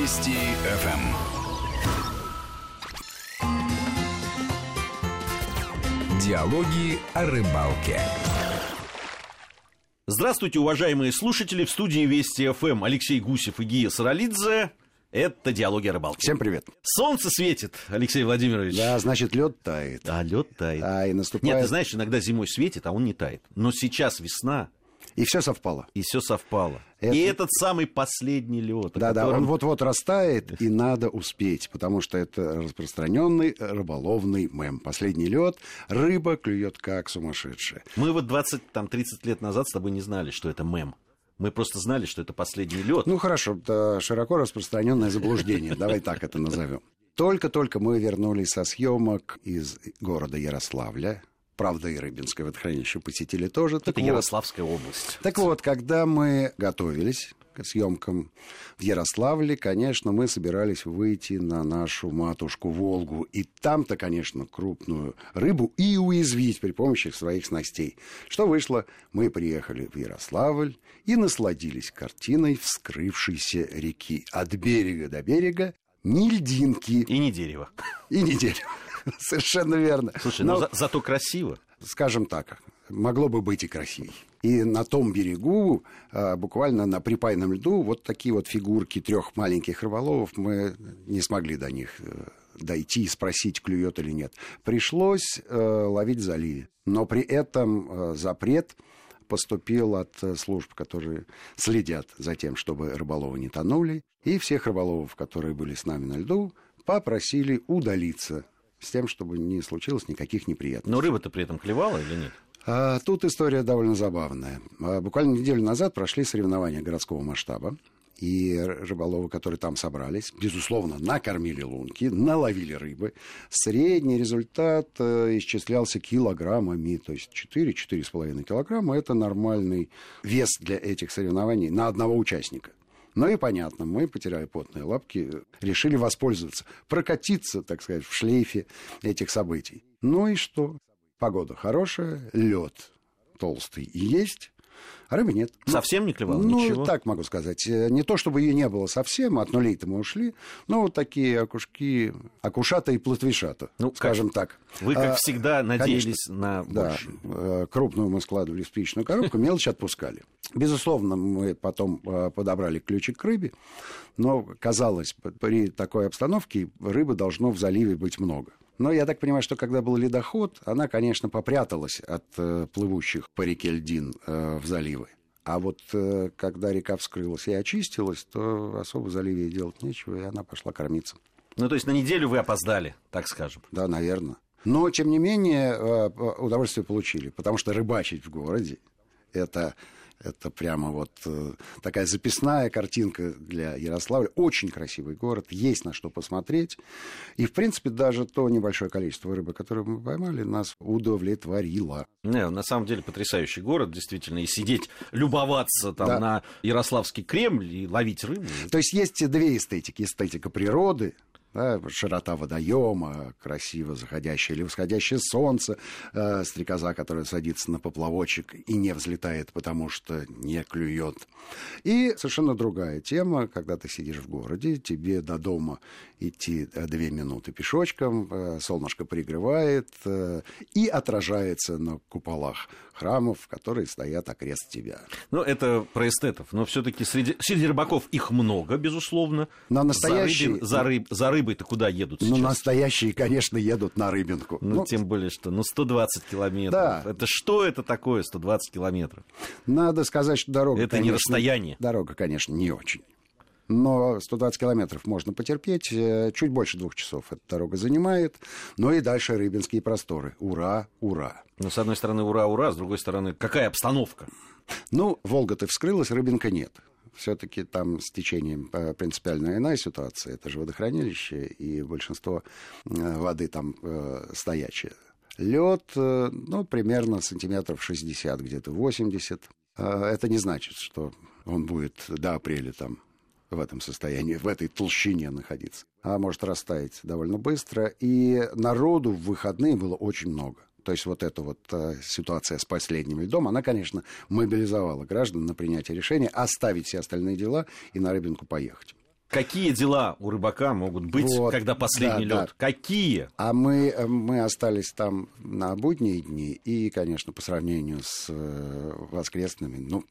Вести ФМ. Диалоги о рыбалке. Здравствуйте, уважаемые слушатели. В студии Вести ФМ Алексей Гусев и Гия Саралидзе. Это «Диалоги о рыбалке». Всем привет. Солнце светит, Алексей Владимирович. Да, значит, лед тает. Да, лед тает. А, и наступает... Нет, ты знаешь, иногда зимой светит, а он не тает. Но сейчас весна, И все совпало. и все совпало. Это- И этот самый последний лед. Да, да, котором- он вот-вот растает, и надо успеть, потому что это распространенный рыболовный мем. Последний лед, рыба клюет как сумасшедшая. Мы вот 20-30 лет назад с тобой не знали, что это мем. Мы просто знали, что это последний лед. Ну хорошо, это широко распространенное заблуждение, давай так это назовем. Только-только мы вернулись со съемок из города Ярославля. Правда, и Рыбинское водохранилище посетили тоже. Так это вот, Ярославская область. Так вот, когда мы готовились к съемкам в Ярославле, конечно, мы собирались выйти на нашу матушку Волгу. И там-то, конечно, крупную рыбу и уязвить при помощи своих снастей. Что вышло? Мы приехали в Ярославль и насладились картиной вскрывшейся реки. От берега до берега ни льдинки И не дерево. и ни дерева. Совершенно верно. Слушай, Но- ну за- зато красиво. скажем так, могло бы быть и красивей. И на том берегу, а, буквально на припайном льду, вот такие вот фигурки трех маленьких рыболовов, мы не смогли до них э, дойти и спросить, клюет или нет. Пришлось э, ловить в заливе. Но при этом э, запрет поступил от служб, которые следят за тем, чтобы рыболовы не тонули. И всех рыболовов, которые были с нами на льду, попросили удалиться с тем, чтобы не случилось никаких неприятностей. Но рыба-то при этом клевала или нет? А, Тут история довольно забавная. А, Буквально неделю назад прошли соревнования городского масштаба. И рыболовы, которые там собрались, безусловно, накормили лунки, наловили рыбы. Средний результат э, исчислялся килограммами, то есть 4-4,5 килограмма. Это нормальный вес для этих соревнований на одного участника. Ну и понятно, мы, потеряя потные лапки, решили воспользоваться, прокатиться, так сказать, в шлейфе этих событий. Ну и что? Погода хорошая, лед толстый есть, а рыбы нет. Ну, Совсем не клевала? ну, Ничего? так могу сказать. Э, Не то, чтобы ее не было совсем, от нулей-то мы ушли, но вот такие окушки, окушата и плотвишата, Ну, как- скажем так. Вы, как А, всегда, надеялись на да, больше. э, крупную мы складывали в спичную коробку, мелочь отпускали. Безусловно, мы потом э, подобрали ключик к рыбе, но казалось, при такой обстановке рыбы должно в заливе быть много. Но я так понимаю, что когда был ледоход, она, конечно, попряталась от э, плывущих по реке льдин э, в заливы. А вот э, когда река вскрылась и очистилась, то особо в заливе делать нечего, и она пошла кормиться. Ну, то есть на неделю вы опоздали, так скажем. Да, наверное. Но, тем не менее, э, удовольствие получили, потому что рыбачить в городе это, это прямо вот э, такая записная картинка для Ярославля. Очень красивый город, есть на что посмотреть. И, в принципе, даже то небольшое количество рыбы, которое мы поймали, нас удовлетворило. Не, на самом деле потрясающий город, действительно, и сидеть, любоваться там Да. на Ярославский Кремль и ловить рыбу. То есть есть две эстетики. Эстетика природы, да, широта водоема, красиво заходящее или восходящее солнце, э, стрекоза, которая садится на поплавочек и не взлетает, потому что не клюет. И совершенно другая тема, когда ты сидишь в городе, тебе до дома идти э, две минуты пешочком, э, солнышко пригревает э, и отражается на куполах храмов, которые стоят окрест тебя. Ну, это про эстетов. Но все-таки среди, среди рыбаков их много, безусловно. Но настоящие- За, рыбин- за, рыб- за рыбой-то куда едут Ну, сейчас? настоящие, конечно, едут на рыбинку. Ну, Ну, тем более, что ну, 120 километров. Да. Это что это такое, 120 километров? Надо сказать, что дорога... Это не конечно, расстояние. Дорога, конечно, не очень. Но 120 километров можно потерпеть. э, Чуть больше двух часов эта дорога занимает. Но и дальше Рыбинские просторы. Ура, ура. Ну, с одной стороны, ура, ура, с другой стороны, какая обстановка? Ну, Волга-то вскрылась, Рыбинка нет. Все-таки там с течением э, принципиально иная ситуация. Это же водохранилище, и большинство э, воды там э, стоячее. Лед, ну, примерно сантиметров 60, где-то 80. Э, Это не значит, что он будет до апреля там в этом состоянии, в этой толщине находиться. А может растаять довольно быстро. И народу в выходные было очень много. То есть вот эта вот э, ситуация с последним льдом, она, конечно, мобилизовала граждан на принятие решения оставить все остальные дела и на рыбинку поехать. Какие дела у рыбака могут быть, Вот, когда последний да, лед? да. Какие? А мы, э, мы остались там на будние дни, и, конечно, по сравнению с э, воскресными, ну,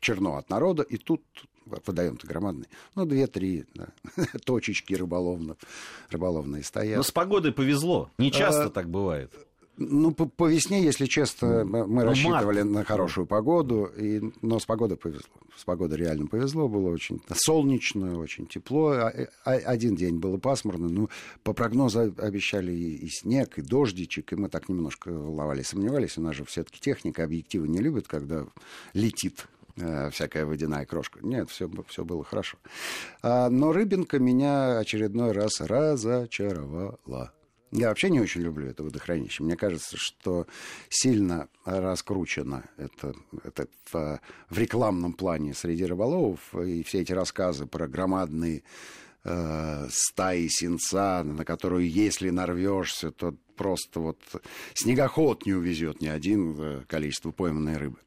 черно от народа, и тут водоем-то громадный, ну, две-три да, точечки рыболовно, рыболовные стоят. Но с погодой повезло. Не часто А, так бывает. Ну, по, по весне, если честно, мы Ну, рассчитывали март. на хорошую погоду, и, но с погодой повезло. С погодой реально повезло, было очень солнечно, очень тепло. А- а- Один день было пасмурно, но по прогнозу обещали и, и снег, и дождичек, и мы так немножко ловали, сомневались. У нас же все-таки техника, объективы не любят, когда летит э, всякая водяная крошка. Нет, все, все было хорошо. А, но рыбинка меня очередной раз разочаровала. Я вообще не очень люблю это водохранилище. Мне кажется, что сильно раскручено это, это в, в рекламном плане среди рыболовов. И все эти рассказы про громадные э, стаи сенца, на которую, если нарвешься, то просто вот снегоход не увезет ни один э, количество пойманной рыбы.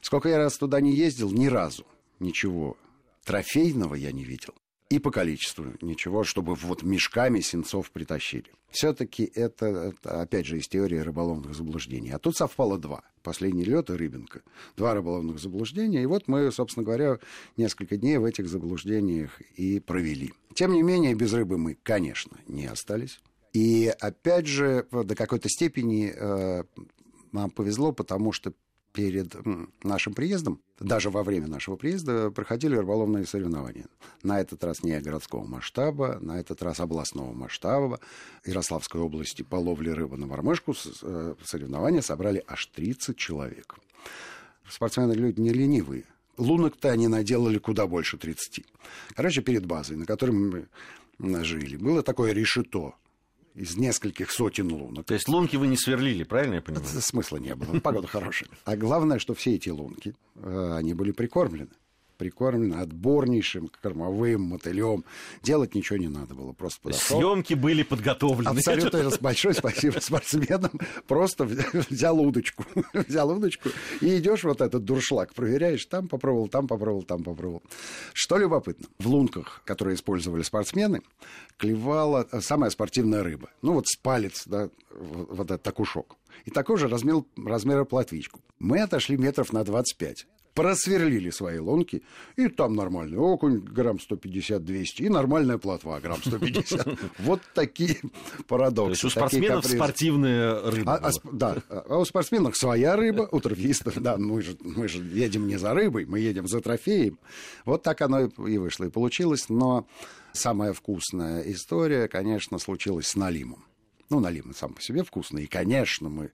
Сколько я раз туда не ездил, ни разу ничего трофейного я не видел. И по количеству ничего, чтобы вот мешками сенцов притащили. Все-таки это, опять же, из теории рыболовных заблуждений. А тут совпало два. Последний лед и рыбинка. Два рыболовных заблуждения. И вот мы, собственно говоря, несколько дней в этих заблуждениях и провели. Тем не менее, без рыбы мы, конечно, не остались. И опять же, до какой-то степени э, нам повезло, потому что перед нашим приездом, даже во время нашего приезда, проходили рыболовные соревнования. На этот раз не городского масштаба, на этот раз областного масштаба. Ярославской области по ловле рыбы на мормышку с- э, соревнования собрали аж 30 человек. Спортсмены люди не ленивые. Лунок-то они наделали куда больше 30. Короче, перед базой, на которой мы жили, было такое решето из нескольких сотен лунок. То есть лунки вы не сверлили, правильно я понимаю? Смысла не было. Погода хорошая. А главное, что все эти лунки, э, они были прикормлены. Прикормлены отборнейшим кормовым мотылем. Делать ничего не надо было. Просто подошел. Съемки были подготовлены. Абсолютно большое спасибо спортсменам. Просто взя- взял удочку. Взял удочку и идешь вот этот дуршлаг, проверяешь. Там попробовал, там попробовал, там попробовал. Что любопытно, в лунках, которые использовали спортсмены, клевала самая спортивная рыба. Ну вот с палец, да, вот этот такушок. И такой же размер, размера плотвичку. Мы отошли метров на 25 просверлили свои лунки, и там нормальный окунь, грамм 150-200, и нормальная плотва, грамм 150. Вот такие То парадоксы. есть у спортсменов спортивная рыба. А, а да, а у спортсменов своя рыба, у трофеистов, да, мы же, мы же едем не за рыбой, мы едем за трофеем. Вот так оно и вышло, и получилось. Но самая вкусная история, конечно, случилась с налимом. Ну, налим сам по себе вкусный. И, конечно, мы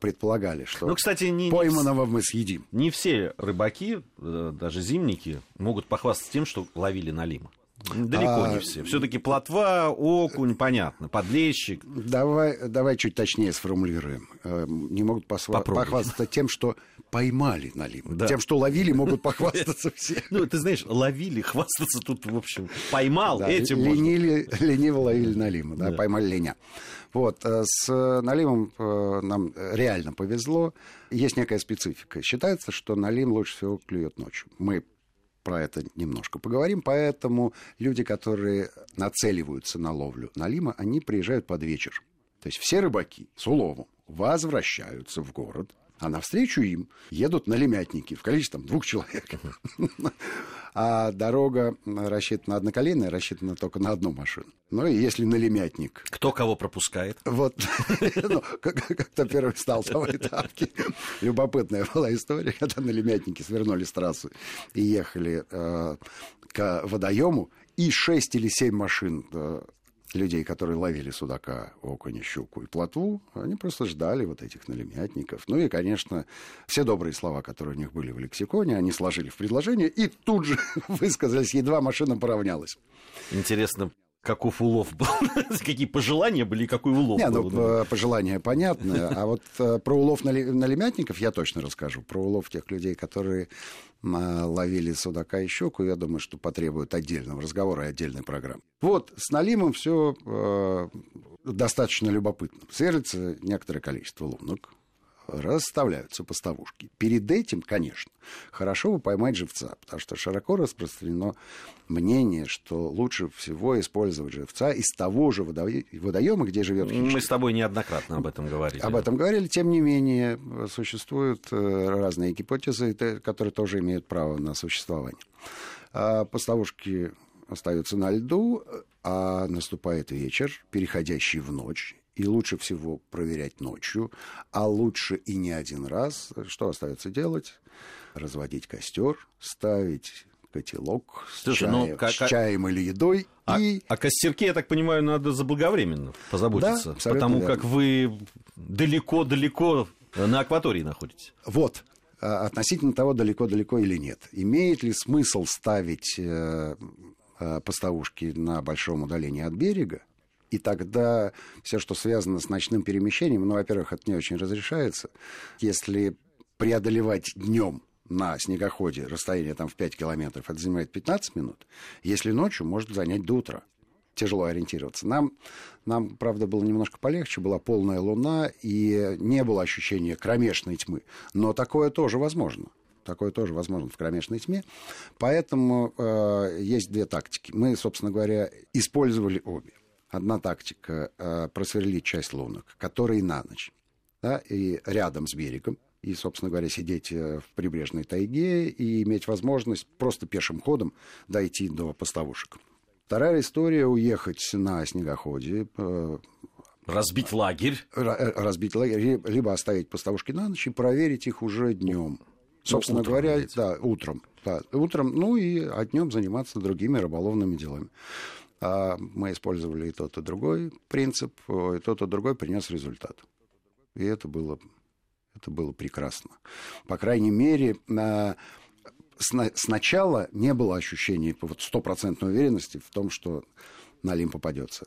предполагали, что Ну, кстати, не, не, пойманного мы съедим. не все рыбаки, э, даже зимники, могут похвастаться тем, что ловили налима. Далеко А, не все. Все-таки плотва, окунь, понятно, подлещик. Давай, давай чуть точнее сформулируем. Э, Не могут посва- похвастаться тем, что поймали налим. Да. Тем, что ловили, могут похвастаться все. Ну, ты знаешь, ловили, хвастаться тут, в общем, поймал, Да, этим можно. ленили, лениво ловили налима, да, Да. поймали леня. Вот, э, с э, налимом нам реально повезло. Есть некая специфика. Считается, что налим лучше всего клюет ночью. Мы про это немножко поговорим, поэтому люди, которые нацеливаются на ловлю налима, они приезжают под вечер. То есть все рыбаки с уловом возвращаются в город, а навстречу им едут налимятники в количестве там, двух человек. А дорога рассчитана одноколенная, рассчитана только на одну машину. Ну и если налимятник Кто кого пропускает? вот, ну, как- как-то первый стал самой тапки. Любопытная была история, когда налимятники свернули с трассы и ехали э, к водоему, и шесть или семь машин э, людей, которые ловили судака, окуня, щуку и плотву, они просто ждали вот этих налимятников. Ну и, конечно, все добрые слова, которые у них были в лексиконе, они сложили в предложение и тут же высказались, едва машина поравнялась. Интересно, каков улов был? Какие пожелания были и какой улов Не, был? ну, э, пожелания понятны. А вот э, про улов налимятников я точно расскажу. Про улов тех людей, которые а, ловили судака и щуку, я думаю, что потребует отдельного разговора и отдельной программы. Вот, с налимом все достаточно любопытно. Сверлится некоторое количество лунок. Расставляются поставушки. Перед этим, конечно, хорошо бы поймать живца, потому что широко распространено мнение, что лучше всего использовать живца из того же водоема, где живет хищник. Мы с тобой неоднократно об этом говорили. Об этом говорили, тем не менее, существуют э, разные гипотезы, которые тоже имеют право на существование. А поставушки остаются на льду, а наступает вечер, переходящий в ночь, и лучше всего проверять ночью, а лучше и не один раз. Что остается делать? Разводить костер, ставить котелок с, Слушай, ну, чаем, ну, как, с чаем или едой. А, и... а костерки, я так понимаю, надо заблаговременно позаботиться, да, потому верно. как вы далеко-далеко на акватории находитесь. Вот, а, относительно того, далеко-далеко или нет. Имеет ли смысл ставить э, э, поставушки на большом удалении от берега? И тогда все, что связано с ночным перемещением, ну, во-первых, это не очень разрешается. Если преодолевать днем на снегоходе расстояние там в 5 километров, это занимает 15 минут. Если ночью, может занять до утра. Тяжело ориентироваться. Нам, нам, правда, было немножко полегче, была полная луна, и не было ощущения кромешной тьмы. Но такое тоже возможно. Такое тоже возможно в кромешной тьме. Поэтому э, есть две тактики. Мы, собственно говоря, использовали обе. Одна тактика э, просверлить часть лунок, которые на ночь, да, и рядом с берегом, и, собственно говоря, сидеть э, в прибрежной тайге и иметь возможность просто пешим ходом дойти до поставушек. Вторая история – уехать на снегоходе, э, Разбить лагерь. Разбить лагерь, либо оставить поставушки на ночь и проверить их уже днем. Ну, собственно утром, говоря, да, утром. Да, утром, ну и а днем заниматься другими рыболовными делами. А мы использовали и тот, и другой принцип, и тот, и другой принес результат. И это было это было прекрасно. По крайней мере, сначала не было ощущения стопроцентной уверенности в том, что налим попадется.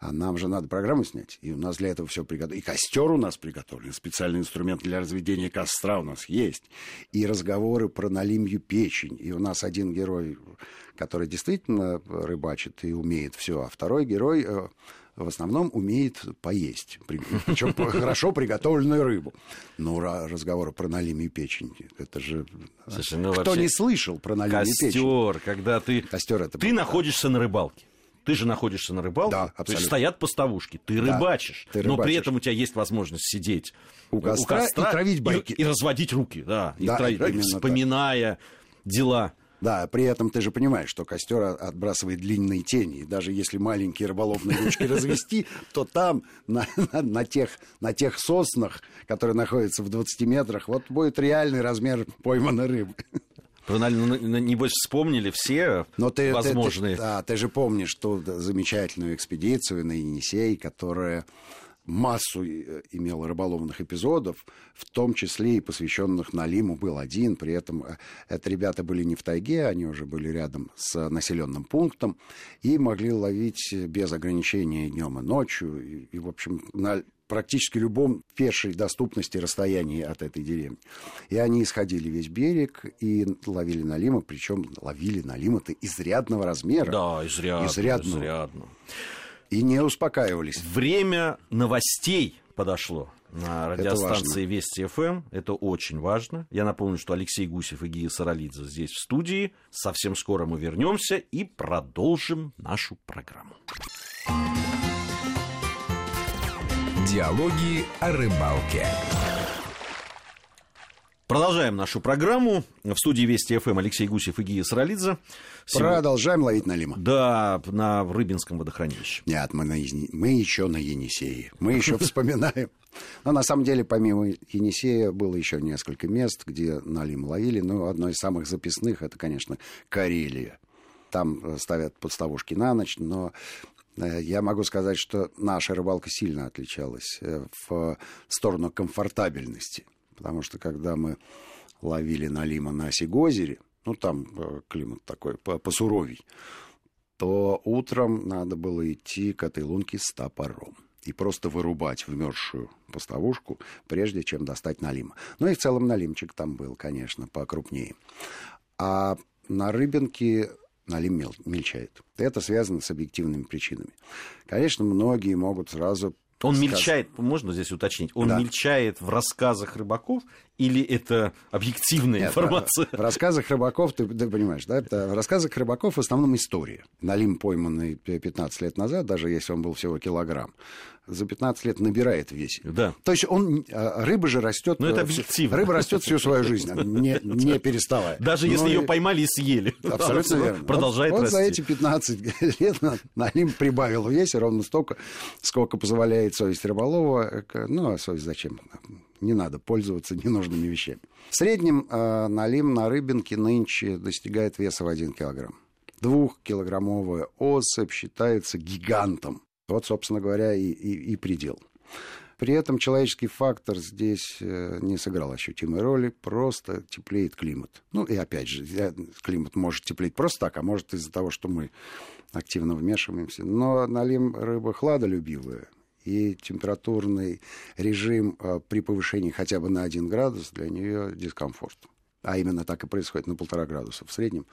А нам же надо программу снять, и у нас для этого все приготовлено. И костер у нас приготовлен, специальный инструмент для разведения костра у нас есть. И разговоры про налимью печень. И у нас один герой, который действительно рыбачит и умеет все, а второй герой э, в основном умеет поесть, причем хорошо приготовленную рыбу. Ну, разговоры про налимий печень, это же... Слушай, ну, Кто не слышал про налимий печень? Костер, когда ты... Костер это... Ты находишься на рыбалке. Ты же находишься на рыбалке, да, абсолютно. то есть стоят поставушки, ты да, рыбачишь, ты но при этом у тебя есть возможность сидеть у костра, у костра и травить байки. И, и разводить руки, да, да и травить, вспоминая так. дела. Да, при этом ты же понимаешь, что костер отбрасывает длинные тени. И даже если маленькие рыболовные ручки развести, то там, на, на, на, тех, на тех соснах, которые находятся в 20 метрах, вот будет реальный размер пойманной рыбы. Вы, небось, вспомнили все Но ты, возможные... Ты, ты, да, ты же помнишь ту замечательную экспедицию на Енисей, которая массу э, имел рыболовных эпизодов, в том числе и посвященных Налиму был один. При этом э, это ребята были не в тайге, они уже были рядом с населенным пунктом и могли ловить без ограничения днем и ночью. И, и в общем, на практически любом пешей доступности расстоянии от этой деревни. И они исходили весь берег и ловили налима, причем ловили налима-то изрядного размера. Да, изрядно. Изрядного. изрядно. И не успокаивались. Время новостей подошло на радиостанции Вести ФМ. Это очень важно. Я напомню, что Алексей Гусев и Гия Саралидзе здесь в студии. Совсем скоро мы вернемся и продолжим нашу программу. Диалоги о рыбалке. Продолжаем нашу программу. В студии Вести ФМ Алексей Гусев и Гия Саралидзе. Продолжаем ловить налима. Да, на Рыбинском водохранилище. Нет, мы, на, мы еще на Енисее. Мы еще вспоминаем. Но на самом деле, помимо Енисея, было еще несколько мест, где налим ловили. Но одно из самых записных, это, конечно, Карелия. Там ставят подставушки на ночь, но э, я могу сказать, что наша рыбалка сильно отличалась э, в сторону комфортабельности потому что когда мы ловили налима на Осигозере, ну, там э, климат такой посуровей, то утром надо было идти к этой лунке с топором и просто вырубать вмерзшую поставушку, прежде чем достать налима. Ну и в целом налимчик там был, конечно, покрупнее. А на рыбинке налим мел, мельчает. Это связано с объективными причинами. Конечно, многие могут сразу Он сказ... мельчает, можно здесь уточнить, он да. мельчает в рассказах рыбаков или это объективная Нет, информация? В, в рассказах рыбаков, ты, ты понимаешь, да, это, в рассказах рыбаков в основном история. Налим, пойманный 15 лет назад, даже если он был всего килограмм, за 15 лет набирает вес. Да. То есть он, а, рыба же растет... Но это объективно. Рыба растет всю свою жизнь, не, не переставая. Даже если ее поймали и съели. Абсолютно верно. Продолжает вот, расти. Вот за эти 15 лет Налим прибавил в весе ровно столько, сколько позволяет совесть рыболова. Ну, а совесть зачем? не надо пользоваться ненужными вещами. В среднем э, налим на рыбинке нынче достигает веса в 1 килограмм. Двухкилограммовая особь считается гигантом. Вот, собственно говоря, и, и, и предел. При этом человеческий фактор здесь э, не сыграл ощутимой роли, просто теплеет климат. Ну и опять же, климат может теплеть просто так, а может из-за того, что мы активно вмешиваемся. Но налим рыба хладолюбивая, и температурный режим э, при повышении хотя бы на 1 градус для нее дискомфорт. А именно так и происходит на полтора градуса. В среднем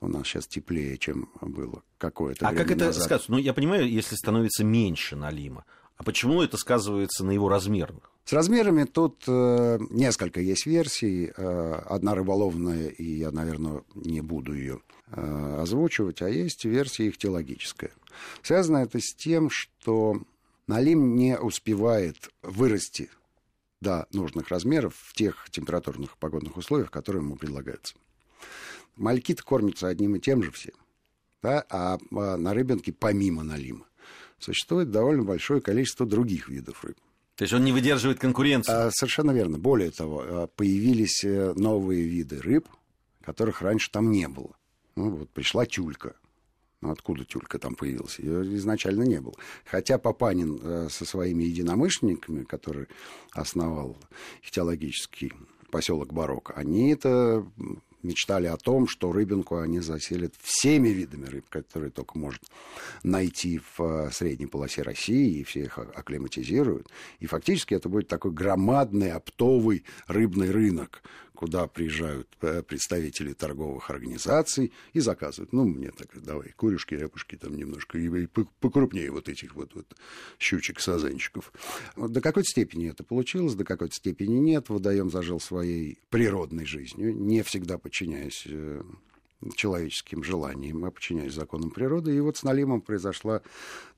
у нас сейчас теплее, чем было какое-то а время А как это назад. сказывается? Ну, я понимаю, если становится меньше налима. А почему это сказывается на его размерах? С размерами тут э, несколько есть версий. Э, одна рыболовная, и я, наверное, не буду ее э, озвучивать, а есть версия ихтиологическая. Связано это с тем, что Налим не успевает вырасти до нужных размеров в тех температурных погодных условиях, которые ему предлагаются. Мальки-то кормятся одним и тем же все. Да? А, а на рыбинке помимо налима существует довольно большое количество других видов рыб. То есть он не выдерживает конкуренции? А, совершенно верно. Более того, а, появились э, новые виды рыб, которых раньше там не было. Ну, вот пришла тюлька, откуда тюлька там появилась? Ее изначально не было. Хотя Папанин э, со своими единомышленниками, который основал ихтиологический поселок Барок, они это мечтали о том, что рыбинку они заселят всеми видами рыб, которые только может найти в э, средней полосе России, и все их акклиматизируют. И фактически это будет такой громадный оптовый рыбный рынок, куда приезжают э, представители торговых организаций и заказывают. Ну, мне так, давай, курюшки, репушки там немножко, и покрупнее вот этих вот, вот щучек, сазанчиков. Вот до какой-то степени это получилось, до какой-то степени нет. Водоем зажил своей природной жизнью, не всегда подчиняясь э, человеческим желаниям, а подчиняясь законам природы. И вот с налимом произошла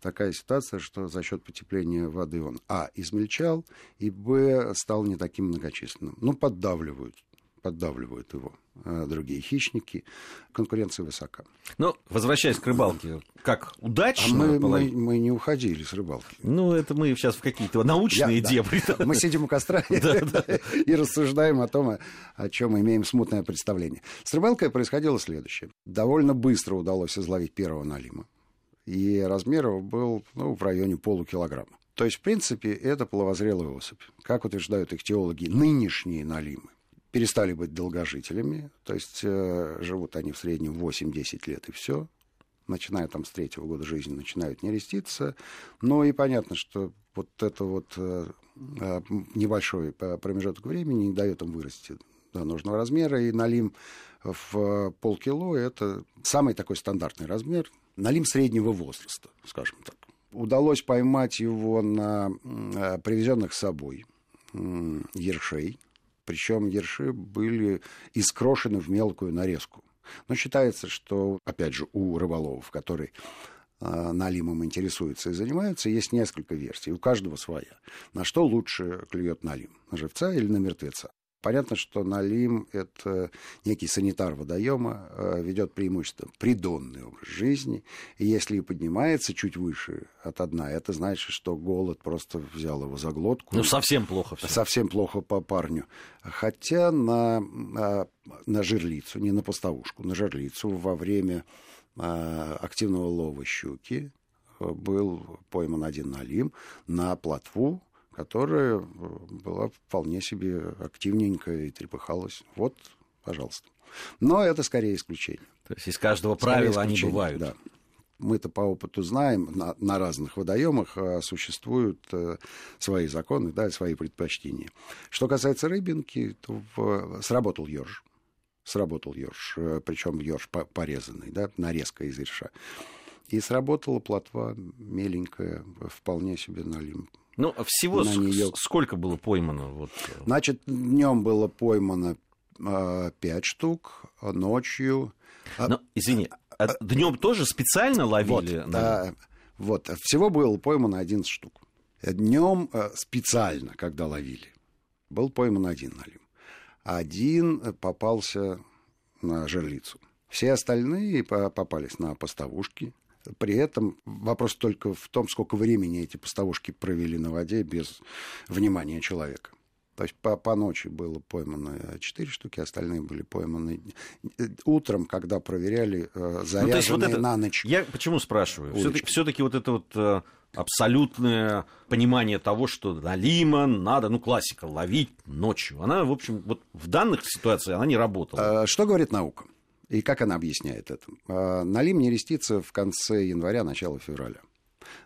такая ситуация, что за счет потепления воды он, а, измельчал, и, б, стал не таким многочисленным. Ну, поддавливают поддавливают его а другие хищники. Конкуренция высока. Но, возвращаясь к рыбалке, как удачно... А мы, мы, мы не уходили с рыбалки. Ну, это мы сейчас в какие-то научные Я, дебри. Да. Мы сидим у костра и рассуждаем о том, о чем имеем смутное представление. С рыбалкой происходило следующее. Довольно быстро удалось изловить первого налима. И размер его был ну, в районе полукилограмма. То есть, в принципе, это половозрелая особь. Как утверждают их теологи, нынешние налимы перестали быть долгожителями, то есть э, живут они в среднем 8-10 лет и все, начиная там с третьего года жизни, начинают нереститься, но и понятно, что вот это вот э, э небольшой промежуток времени не дает им вырасти до нужного размера, и налим в полкило – это самый такой стандартный размер, налим среднего возраста, скажем так. Удалось поймать его на э, привезенных с собой ершей, причем ерши были искрошены в мелкую нарезку. Но считается, что, опять же, у рыболовов, которые э, налимом интересуются и занимаются, есть несколько версий, у каждого своя. На что лучше клюет налим? На живца или на мертвеца? Понятно, что налим – это некий санитар водоема, э, ведет преимущество придонный образ жизни. И если и поднимается чуть выше от дна, это значит, что голод просто взял его за глотку. Ну, совсем плохо все. Совсем плохо по парню. Хотя на, на, на жерлицу, не на поставушку, на жерлицу во время а, активного лова щуки был пойман один налим на плотву, которая э, была вполне себе активненькая и трепыхалась. Вот, пожалуйста. Но это скорее исключение. То есть из каждого правила они бывают. Да. Мы-то по опыту знаем, на, на разных водоемах а, существуют а, свои законы, да, свои предпочтения. Что касается рыбинки, то в, сработал ёрш. Сработал ёрш, причем ёрш порезанный, да, нарезка из ерша. И сработала плотва меленькая, вполне себе налим. Ну, всего на нее... сколько было поймано? Вот. Значит, днем было поймано э, 5 штук, а ночью... А Но, извини, а, днем тоже специально ловили? Вот, а, вот, всего было поймано 11 штук. Днем специально, когда ловили, был пойман один налим. Один попался на жерлицу. Все остальные попались на поставушки. При этом вопрос только в том, сколько времени эти поставушки провели на воде без внимания человека. То есть по, по ночи было поймано 4 штуки, остальные были пойманы утром, когда проверяли заряженные ну, вот это, на ночь. Я почему спрашиваю? Все-таки, все-таки вот это вот э, абсолютное понимание того, что налима надо, ну, классика, ловить ночью. Она, в общем, вот в данных ситуациях она не работала. Что говорит наука? И как она объясняет это? А, налим нерестится в конце января, начало февраля.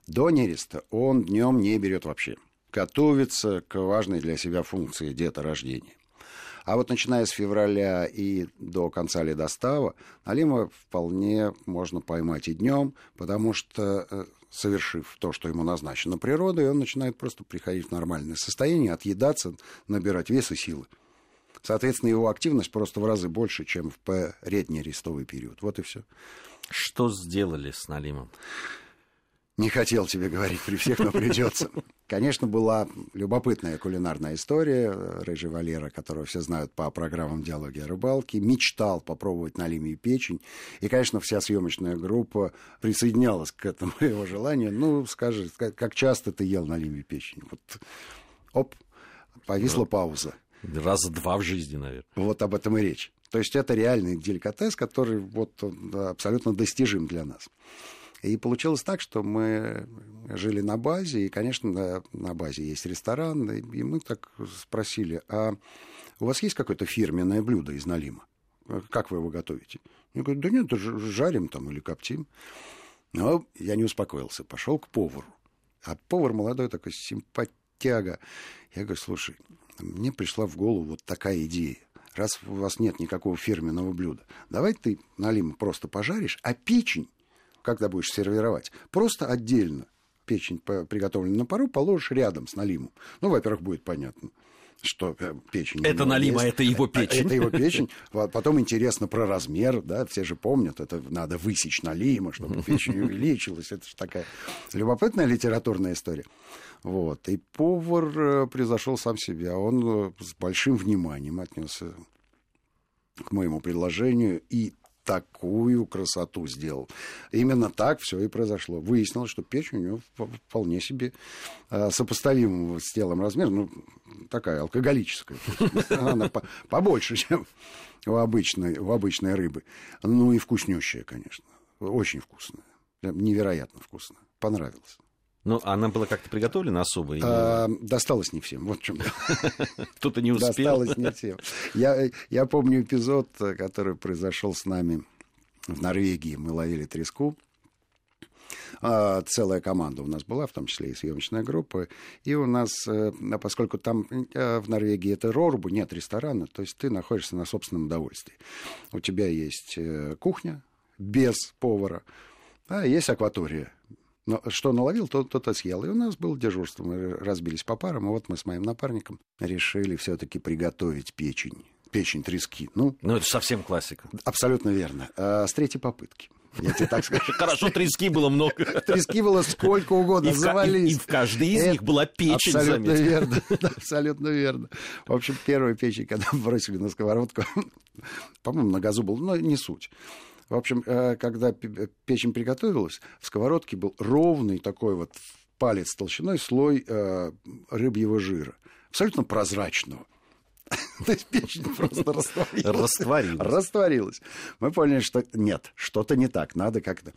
До нереста он днем не берет вообще. Готовится к важной для себя функции деторождения. А вот начиная с февраля и до конца ледостава, налима вполне можно поймать и днем, потому что э, совершив то, что ему назначено природой, он начинает просто приходить в нормальное состояние, отъедаться, набирать вес и силы. Соответственно, его активность просто в разы больше, чем в передний рестовый период. Вот и все. Что сделали с Налимом? Не хотел тебе говорить при всех, но придется. Конечно, была любопытная кулинарная история. Рыжий Валера, которого все знают по программам «Диалоги о рыбалке», мечтал попробовать на лиме печень. И, конечно, вся съемочная группа присоединялась к этому его желанию. Ну, скажи, как часто ты ел на лиме печень? Вот, оп, повисла пауза. Раза два в жизни, наверное. Вот об этом и речь. То есть это реальный деликатес, который вот абсолютно достижим для нас. И получилось так, что мы жили на базе, и, конечно, на, на базе есть ресторан, и мы так спросили, а у вас есть какое-то фирменное блюдо из Налима? Как вы его готовите? Я говорю, да нет, жарим там или коптим. Но я не успокоился, пошел к повару. А повар молодой такой, симпатяга. Я говорю, слушай, мне пришла в голову вот такая идея. Раз у вас нет никакого фирменного блюда, давай ты налим просто пожаришь, а печень когда будешь сервировать, просто отдельно печень, приготовленную на пару, положишь рядом с налимом. Ну, во-первых, будет понятно, что э, печень... Это налима, есть. это его печень. Это его печень. Потом интересно про размер, да, все же помнят, это надо высечь налима, чтобы печень увеличилась. Это же такая любопытная литературная история. Вот. И повар э, превзошел сам себя. Он э, с большим вниманием отнесся к моему предложению и такую красоту сделал. Именно так все и произошло. Выяснилось, что печень у него вполне себе э, сопоставимого с телом размер, ну, такая алкоголическая. Она побольше, чем у обычной, у обычной рыбы. Ну и вкуснющая, конечно. Очень вкусная. Невероятно вкусная. Понравилось. Ну, она была как-то приготовлена особо? А, досталось не всем, вот в чем Кто-то не успел. Досталось не всем. Я, я помню эпизод, который произошел с нами в Норвегии. Мы ловили треску. А, целая команда у нас была, в том числе и съемочная группа. И у нас, э, поскольку там э, в Норвегии это рорбу, нет ресторана, то есть ты находишься на собственном удовольствии. У тебя есть э, кухня без повара, а есть акватория но что наловил, то тот и съел. И у нас было дежурство. Мы разбились по парам, и вот мы с моим напарником решили все-таки приготовить печень. Печень трески. Ну, ну, это совсем классика. Абсолютно верно. А, с третьей попытки. Я тебе так скажу. Хорошо, трески было много. Трески было сколько угодно, и завались. И в каждой из них была печень, Абсолютно верно, абсолютно верно. В общем, первую печень, когда бросили на сковородку, по-моему, на газу был, но не суть. В общем, э, когда печень приготовилась, в сковородке был ровный такой вот палец толщиной слой э, рыбьего жира, абсолютно прозрачного. То есть печень просто растворилась. Растворилась. Растворилась. Мы поняли, что нет, что-то не так. Надо как-то...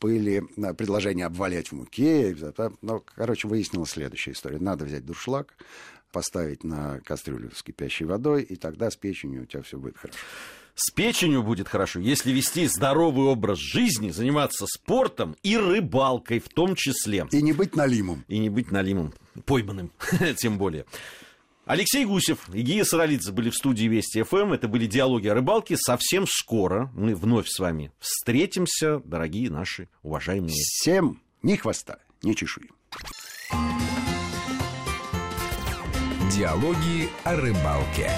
Были э, предложения обвалять в муке. Но, короче, выяснилась следующая история. Надо взять дуршлаг, поставить на кастрюлю с кипящей водой, и тогда с печенью у тебя все будет хорошо. С печенью будет хорошо, если вести здоровый образ жизни, заниматься спортом и рыбалкой в том числе. И не быть налимом. И не быть налимом, пойманным, тем более. Алексей Гусев и Гия Саралидзе были в студии Вести ФМ. Это были диалоги о рыбалке. Совсем скоро мы вновь с вами встретимся, дорогие наши уважаемые. Всем ни хвоста, ни чешуи. Диалоги о рыбалке.